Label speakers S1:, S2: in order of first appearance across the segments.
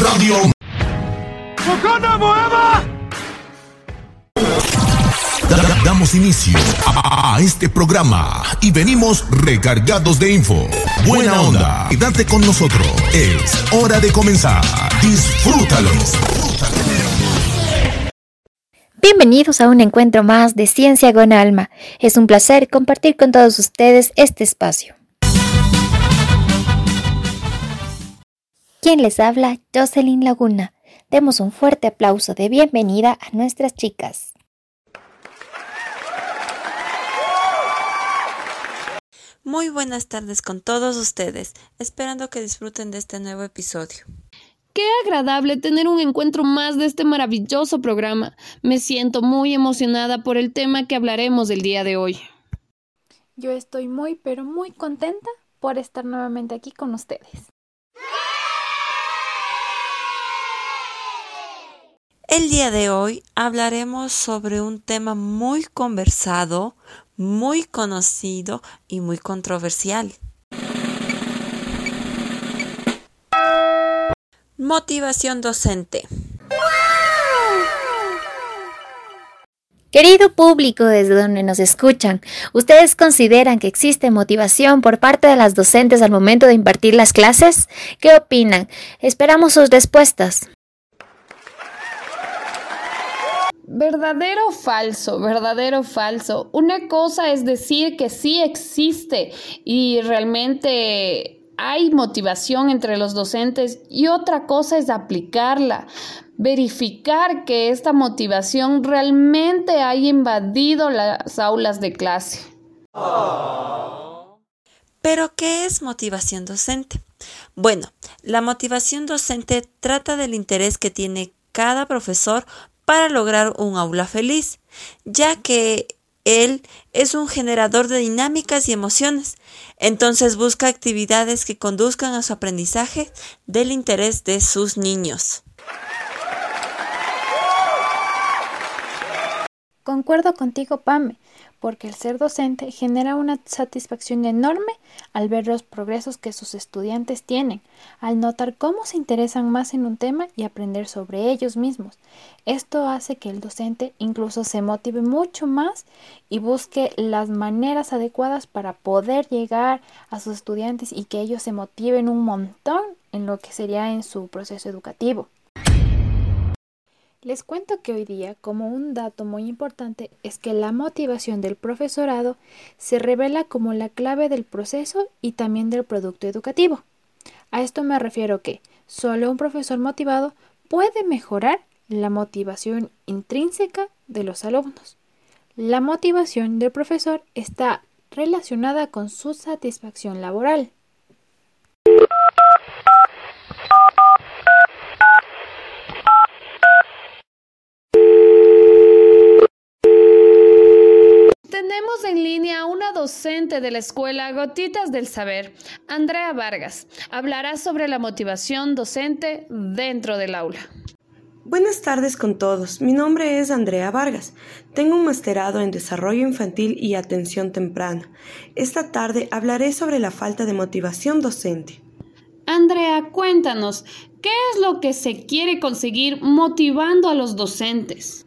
S1: Radio. Da- Damos inicio a, a este programa y venimos recargados de info. Buena onda. Quédate con nosotros. Es hora de comenzar. Disfrútalo.
S2: Bienvenidos a un encuentro más de Ciencia con Alma. Es un placer compartir con todos ustedes este espacio. ¿Quién les habla? Jocelyn Laguna. Demos un fuerte aplauso de bienvenida a nuestras chicas.
S3: Muy buenas tardes con todos ustedes, esperando que disfruten de este nuevo episodio.
S4: Qué agradable tener un encuentro más de este maravilloso programa. Me siento muy emocionada por el tema que hablaremos el día de hoy.
S5: Yo estoy muy, pero muy contenta por estar nuevamente aquí con ustedes.
S3: El día de hoy hablaremos sobre un tema muy conversado, muy conocido y muy controversial. Motivación docente.
S2: Querido público desde donde nos escuchan, ¿ustedes consideran que existe motivación por parte de las docentes al momento de impartir las clases? ¿Qué opinan? Esperamos sus respuestas.
S4: Verdadero o falso, verdadero o falso. Una cosa es decir que sí existe y realmente hay motivación entre los docentes y otra cosa es aplicarla, verificar que esta motivación realmente haya invadido las aulas de clase.
S3: Pero, ¿qué es motivación docente? Bueno, la motivación docente trata del interés que tiene cada profesor para lograr un aula feliz, ya que él es un generador de dinámicas y emociones, entonces busca actividades que conduzcan a su aprendizaje del interés de sus niños.
S5: Concuerdo contigo, Pame, porque el ser docente genera una satisfacción enorme al ver los progresos que sus estudiantes tienen, al notar cómo se interesan más en un tema y aprender sobre ellos mismos. Esto hace que el docente incluso se motive mucho más y busque las maneras adecuadas para poder llegar a sus estudiantes y que ellos se motiven un montón en lo que sería en su proceso educativo. Les cuento que hoy día, como un dato muy importante, es que la motivación del profesorado se revela como la clave del proceso y también del producto educativo. A esto me refiero que solo un profesor motivado puede mejorar la motivación intrínseca de los alumnos. La motivación del profesor está relacionada con su satisfacción laboral.
S4: Tenemos en línea a una docente de la escuela Gotitas del Saber, Andrea Vargas. Hablará sobre la motivación docente dentro del aula.
S6: Buenas tardes con todos. Mi nombre es Andrea Vargas. Tengo un masterado en desarrollo infantil y atención temprana. Esta tarde hablaré sobre la falta de motivación docente.
S4: Andrea, cuéntanos, ¿qué es lo que se quiere conseguir motivando a los docentes?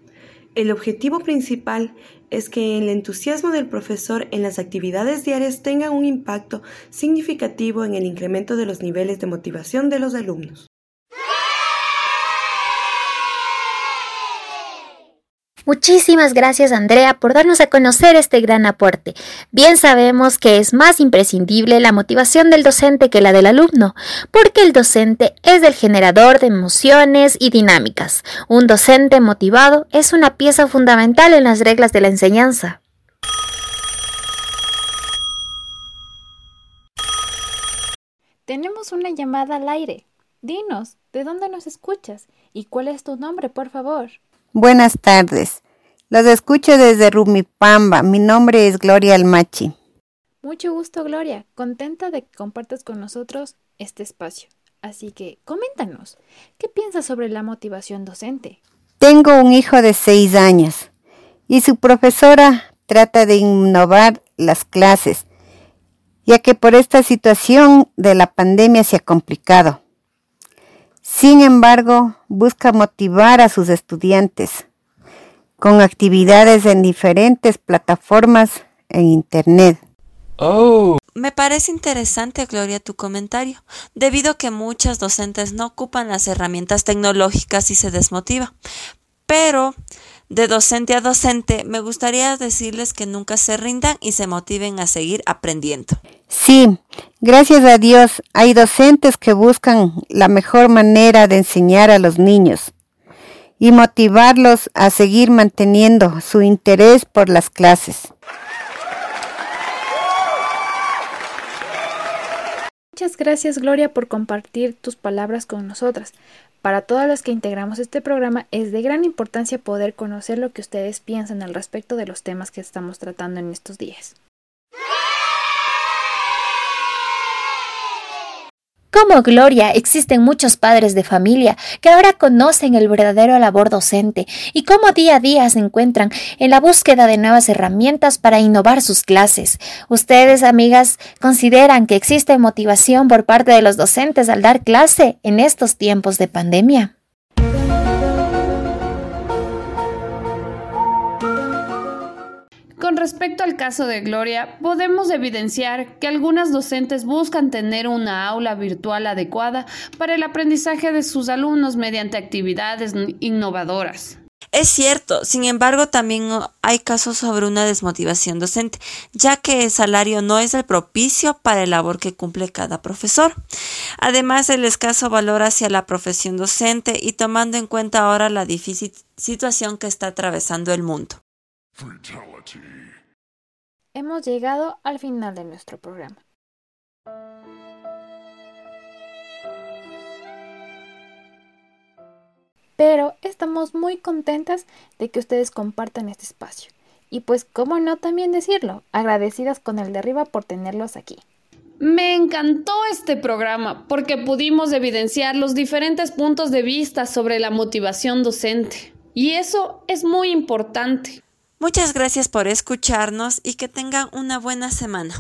S6: El objetivo principal es que el entusiasmo del profesor en las actividades diarias tenga un impacto significativo en el incremento de los niveles de motivación de los alumnos.
S2: Muchísimas gracias Andrea por darnos a conocer este gran aporte. Bien sabemos que es más imprescindible la motivación del docente que la del alumno, porque el docente es el generador de emociones y dinámicas. Un docente motivado es una pieza fundamental en las reglas de la enseñanza.
S5: Tenemos una llamada al aire. Dinos, ¿de dónde nos escuchas? ¿Y cuál es tu nombre, por favor?
S7: Buenas tardes. Los escucho desde Rumipamba. Mi nombre es Gloria Almachi.
S5: Mucho gusto, Gloria. Contenta de que compartas con nosotros este espacio. Así que, coméntanos, ¿qué piensas sobre la motivación docente?
S7: Tengo un hijo de seis años y su profesora trata de innovar las clases ya que por esta situación de la pandemia se ha complicado. Sin embargo, busca motivar a sus estudiantes con actividades en diferentes plataformas en Internet.
S3: Oh. Me parece interesante, Gloria, tu comentario, debido a que muchas docentes no ocupan las herramientas tecnológicas y se desmotiva. Pero de docente a docente, me gustaría decirles que nunca se rindan y se motiven a seguir aprendiendo.
S7: Sí, gracias a Dios hay docentes que buscan la mejor manera de enseñar a los niños y motivarlos a seguir manteniendo su interés por las clases.
S5: Muchas gracias Gloria por compartir tus palabras con nosotras. Para todas las que integramos este programa es de gran importancia poder conocer lo que ustedes piensan al respecto de los temas que estamos tratando en estos días.
S2: Como Gloria, existen muchos padres de familia que ahora conocen el verdadero labor docente y cómo día a día se encuentran en la búsqueda de nuevas herramientas para innovar sus clases. ¿Ustedes, amigas, consideran que existe motivación por parte de los docentes al dar clase en estos tiempos de pandemia?
S4: Con respecto al caso de Gloria, podemos evidenciar que algunas docentes buscan tener una aula virtual adecuada para el aprendizaje de sus alumnos mediante actividades innovadoras.
S3: Es cierto, sin embargo, también hay casos sobre una desmotivación docente, ya que el salario no es el propicio para el labor que cumple cada profesor. Además, el escaso valor hacia la profesión docente y tomando en cuenta ahora la difícil situación que está atravesando el mundo.
S5: Hemos llegado al final de nuestro programa. Pero estamos muy contentas de que ustedes compartan este espacio. Y pues, cómo no también decirlo, agradecidas con el de arriba por tenerlos aquí.
S4: Me encantó este programa porque pudimos evidenciar los diferentes puntos de vista sobre la motivación docente. Y eso es muy importante.
S3: Muchas gracias por escucharnos y que tengan una buena semana.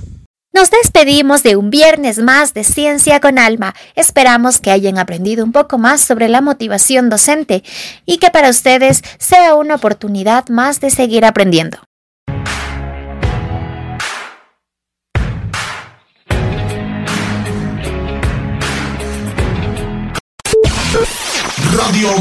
S2: Nos despedimos de un viernes más de Ciencia con Alma. Esperamos que hayan aprendido un poco más sobre la motivación docente y que para ustedes sea una oportunidad más de seguir aprendiendo.
S1: Radio.